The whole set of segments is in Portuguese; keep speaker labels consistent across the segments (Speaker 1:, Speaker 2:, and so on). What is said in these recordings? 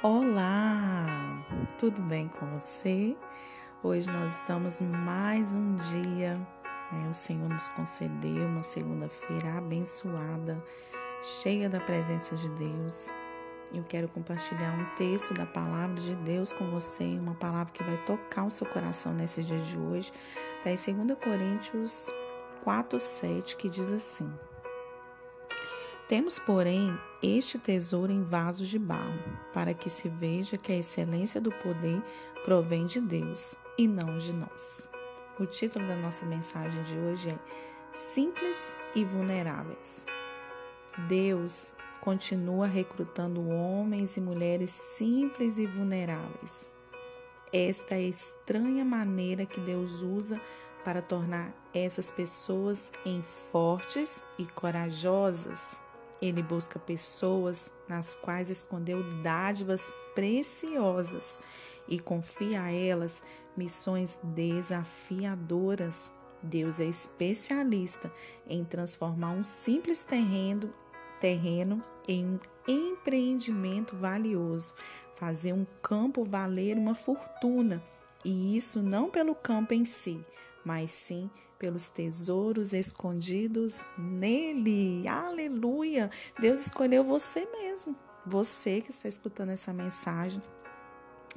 Speaker 1: Olá, tudo bem com você? Hoje nós estamos mais um dia, né? O Senhor nos concedeu uma segunda-feira abençoada, cheia da presença de Deus. Eu quero compartilhar um texto da palavra de Deus com você, uma palavra que vai tocar o seu coração nesse dia de hoje. Está em 2 Coríntios 4, 7, que diz assim. Temos, porém, este tesouro em vasos de barro, para que se veja que a excelência do poder provém de Deus e não de nós. O título da nossa mensagem de hoje é Simples e Vulneráveis. Deus continua recrutando homens e mulheres simples e vulneráveis. Esta é a estranha maneira que Deus usa para tornar essas pessoas em fortes e corajosas. Ele busca pessoas nas quais escondeu dádivas preciosas e confia a elas missões desafiadoras. Deus é especialista em transformar um simples terreno, terreno em um empreendimento valioso, fazer um campo valer uma fortuna, e isso não pelo campo em si, mas sim pelos tesouros escondidos nele. Aleluia! Deus escolheu você mesmo. Você que está escutando essa mensagem,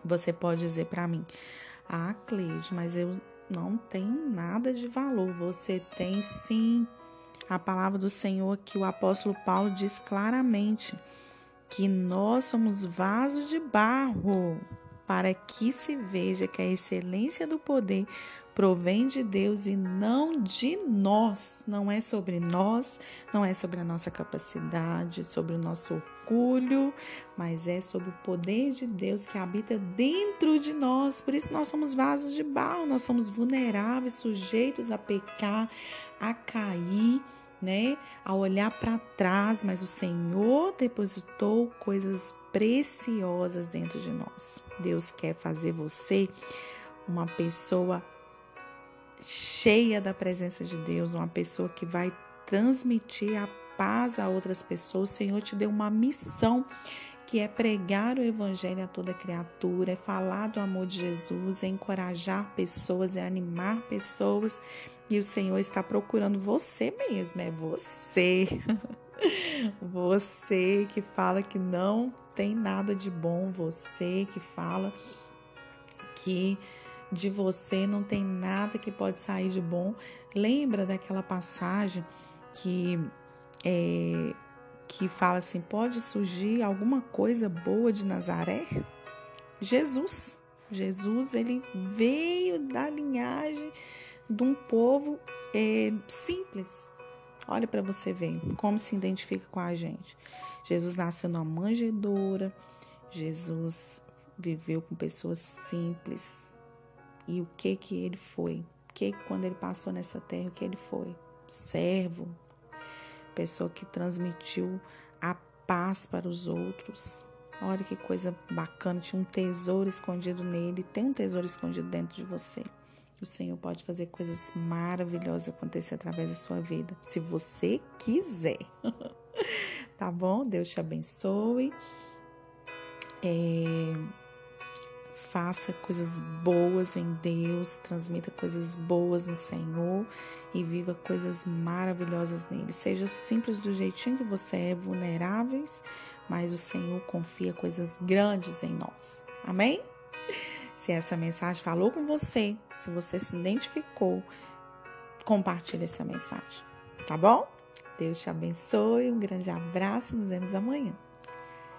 Speaker 1: você pode dizer para mim: "Ah, Cleide, mas eu não tenho nada de valor". Você tem sim. A palavra do Senhor que o apóstolo Paulo diz claramente que nós somos vasos de barro para que se veja que a excelência do poder provém de Deus e não de nós. Não é sobre nós, não é sobre a nossa capacidade, sobre o nosso orgulho, mas é sobre o poder de Deus que habita dentro de nós. Por isso nós somos vasos de barro, nós somos vulneráveis, sujeitos a pecar, a cair né? A olhar para trás, mas o Senhor depositou coisas preciosas dentro de nós. Deus quer fazer você uma pessoa cheia da presença de Deus, uma pessoa que vai transmitir a paz a outras pessoas. O Senhor te deu uma missão que é pregar o evangelho a toda criatura, é falar do amor de Jesus, é encorajar pessoas, é animar pessoas. E o Senhor está procurando você mesmo, é você. Você que fala que não tem nada de bom, você que fala que de você não tem nada que pode sair de bom. Lembra daquela passagem que é, que fala assim: pode surgir alguma coisa boa de Nazaré? Jesus. Jesus, ele veio da linhagem de um povo é, simples. Olha para você ver como se identifica com a gente. Jesus nasceu numa manjedoura. Jesus viveu com pessoas simples. E o que que ele foi? Que quando ele passou nessa terra, o que ele foi? Servo, pessoa que transmitiu a paz para os outros. Olha que coisa bacana, tinha um tesouro escondido nele, tem um tesouro escondido dentro de você. O Senhor pode fazer coisas maravilhosas acontecer através da sua vida, se você quiser. tá bom? Deus te abençoe. É faça coisas boas em Deus, transmita coisas boas no Senhor e viva coisas maravilhosas nele. Seja simples do jeitinho que você é, vulneráveis, mas o Senhor confia coisas grandes em nós. Amém? Se essa mensagem falou com você, se você se identificou, compartilhe essa mensagem, tá bom? Deus te abençoe, um grande abraço, nos vemos amanhã.